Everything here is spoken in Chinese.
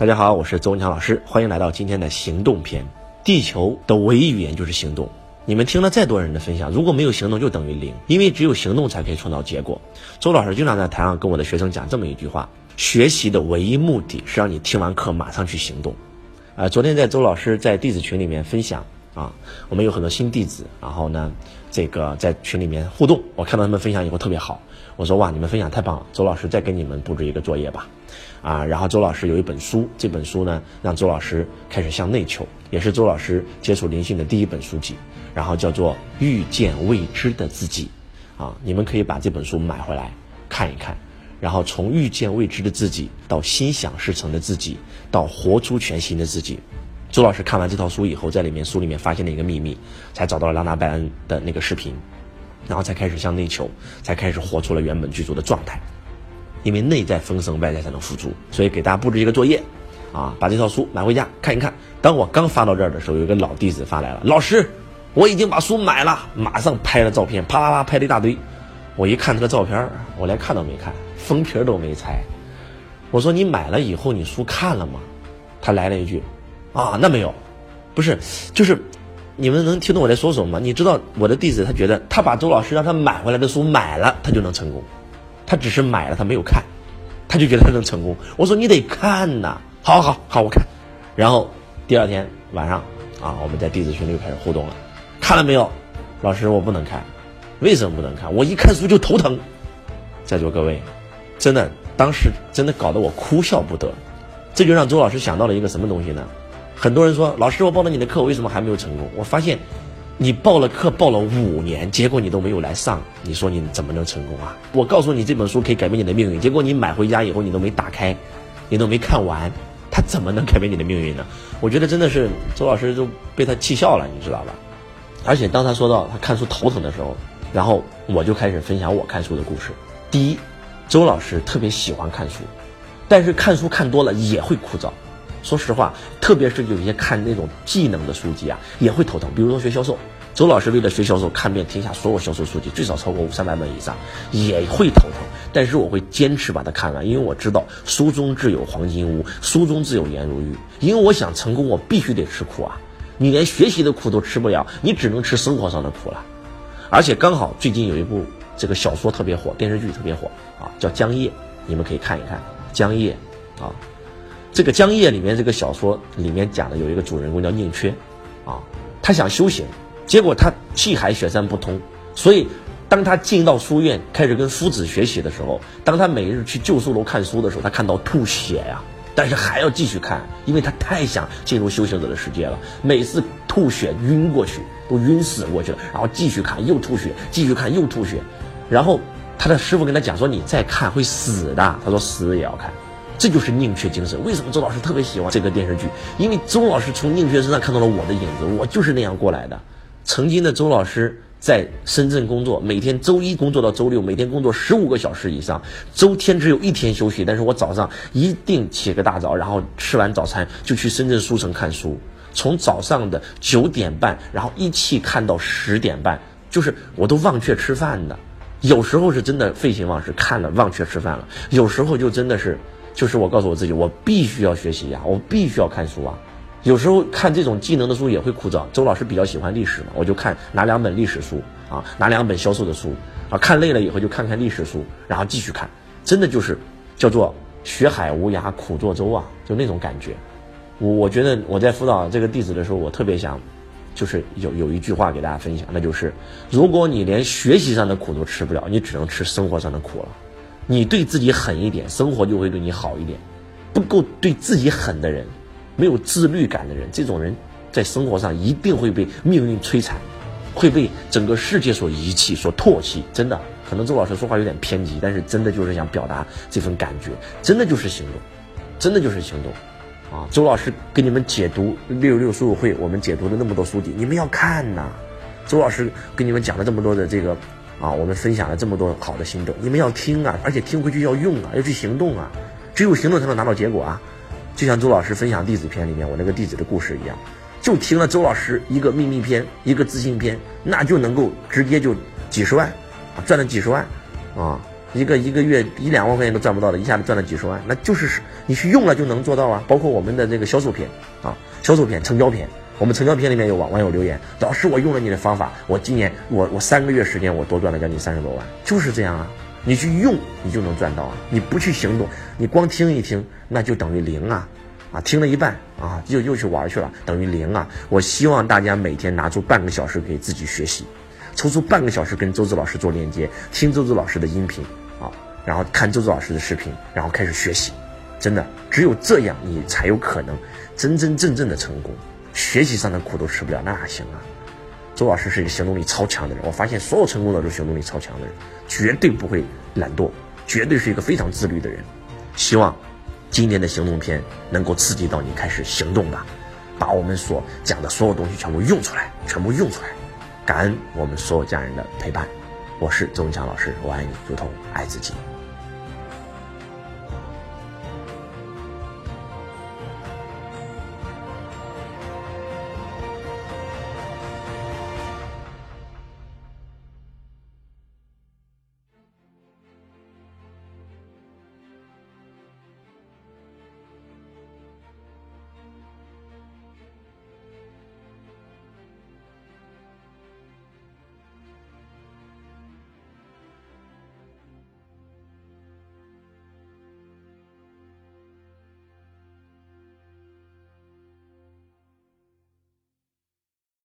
大家好，我是周文强老师，欢迎来到今天的行动篇。地球的唯一语言就是行动。你们听了再多人的分享，如果没有行动，就等于零，因为只有行动才可以创造结果。周老师经常在台上跟我的学生讲这么一句话：学习的唯一目的是让你听完课马上去行动。啊，昨天在周老师在弟子群里面分享啊，我们有很多新弟子，然后呢，这个在群里面互动，我看到他们分享以后特别好，我说哇，你们分享太棒了，周老师再给你们布置一个作业吧。啊，然后周老师有一本书，这本书呢，让周老师开始向内求，也是周老师接触灵性的第一本书籍，然后叫做《遇见未知的自己》，啊，你们可以把这本书买回来看一看，然后从遇见未知的自己到心想事成的自己，到活出全新的自己。周老师看完这套书以后，在里面书里面发现了一个秘密，才找到了拉纳拜恩的那个视频，然后才开始向内求，才开始活出了原本剧组的状态。因为内在丰盛，外在才能富足，所以给大家布置一个作业，啊，把这套书买回家看一看。当我刚发到这儿的时候，有一个老弟子发来了，老师，我已经把书买了，马上拍了照片，啪啪啪拍了一大堆。我一看这个照片，我连看都没看，封皮都没拆。我说你买了以后，你书看了吗？他来了一句，啊，那没有，不是，就是，你们能听懂我在说什么吗？你知道我的弟子他觉得他把周老师让他买回来的书买了，他就能成功。他只是买了，他没有看，他就觉得他能成功。我说你得看呐，好好好，我看。然后第二天晚上啊，我们在弟子群里又开始互动了。看了没有？老师，我不能看。为什么不能看？我一看书就头疼。在座各位，真的，当时真的搞得我哭笑不得。这就让周老师想到了一个什么东西呢？很多人说，老师，我报了你的课，为什么还没有成功？我发现。你报了课报了五年，结果你都没有来上，你说你怎么能成功啊？我告诉你这本书可以改变你的命运，结果你买回家以后你都没打开，你都没看完，他怎么能改变你的命运呢？我觉得真的是周老师就被他气笑了，你知道吧？而且当他说到他看书头疼的时候，然后我就开始分享我看书的故事。第一，周老师特别喜欢看书，但是看书看多了也会枯燥。说实话，特别是有一些看那种技能的书籍啊，也会头疼。比如说学销售，周老师为了学销售，看遍天下所有销售书籍，最少超过三百本以上，也会头疼。但是我会坚持把它看完，因为我知道书中自有黄金屋，书中自有颜如玉。因为我想成功，我必须得吃苦啊！你连学习的苦都吃不了，你只能吃生活上的苦了。而且刚好最近有一部这个小说特别火，电视剧特别火啊，叫《江夜》，你们可以看一看《江夜》啊。这个江夜里面这个小说里面讲的有一个主人公叫宁缺，啊，他想修行，结果他气海雪山不通，所以当他进到书院开始跟夫子学习的时候，当他每日去旧书楼看书的时候，他看到吐血呀，但是还要继续看，因为他太想进入修行者的世界了，每次吐血晕过去都晕死过去了，然后继续看又吐血，继续看又吐血，然后他的师傅跟他讲说你再看会死的，他说死也要看。这就是宁缺精神。为什么周老师特别喜欢这个电视剧？因为周老师从宁缺身上看到了我的影子，我就是那样过来的。曾经的周老师在深圳工作，每天周一工作到周六，每天工作十五个小时以上，周天只有一天休息。但是我早上一定起个大早，然后吃完早餐就去深圳书城看书，从早上的九点半，然后一气看到十点半，就是我都忘却吃饭的。有时候是真的废寝忘食，看了忘却吃饭了；有时候就真的是。就是我告诉我自己，我必须要学习呀，我必须要看书啊。有时候看这种技能的书也会枯燥。周老师比较喜欢历史嘛，我就看拿两本历史书啊，拿两本销售的书啊，看累了以后就看看历史书，然后继续看。真的就是叫做学海无涯苦作舟啊，就那种感觉。我我觉得我在辅导这个弟子的时候，我特别想，就是有有一句话给大家分享，那就是如果你连学习上的苦都吃不了，你只能吃生活上的苦了。你对自己狠一点，生活就会对你好一点。不够对自己狠的人，没有自律感的人，这种人在生活上一定会被命运摧残，会被整个世界所遗弃、所唾弃。真的，可能周老师说话有点偏激，但是真的就是想表达这份感觉，真的就是行动，真的就是行动。啊，周老师给你们解读六六书友会，我们解读了那么多书籍，你们要看呐。周老师给你们讲了这么多的这个。啊，我们分享了这么多好的心得，你们要听啊，而且听回去要用啊，要去行动啊，只有行动才能拿到结果啊。就像周老师分享弟子篇里面我那个弟子的故事一样，就听了周老师一个秘密篇，一个自信篇，那就能够直接就几十万，啊，赚了几十万，啊，一个一个月一两万块钱都赚不到的，一下子赚了几十万，那就是你去用了就能做到啊。包括我们的这个销售篇啊，销售篇、成交篇，我们成交篇里面有网网友留言，老师我用了你的方法，我今年我我三个月时间我多赚了将近三十多万，就是这样啊。你去用你就能赚到啊，你不去行动，你光听一听那就等于零啊，啊听了一半啊又又去玩去了，等于零啊。我希望大家每天拿出半个小时给自己学习。抽出半个小时跟周子老师做链接，听周子老师的音频啊，然后看周子老师的视频，然后开始学习。真的，只有这样，你才有可能真真正正的成功。学习上的苦都吃不了，那哪行啊？周老师是一个行动力超强的人，我发现所有成功的都是行动力超强的人，绝对不会懒惰，绝对是一个非常自律的人。希望今天的行动篇能够刺激到你开始行动吧，把我们所讲的所有东西全部用出来，全部用出来。感恩我们所有家人的陪伴，我是周文强老师，我爱你如同爱自己。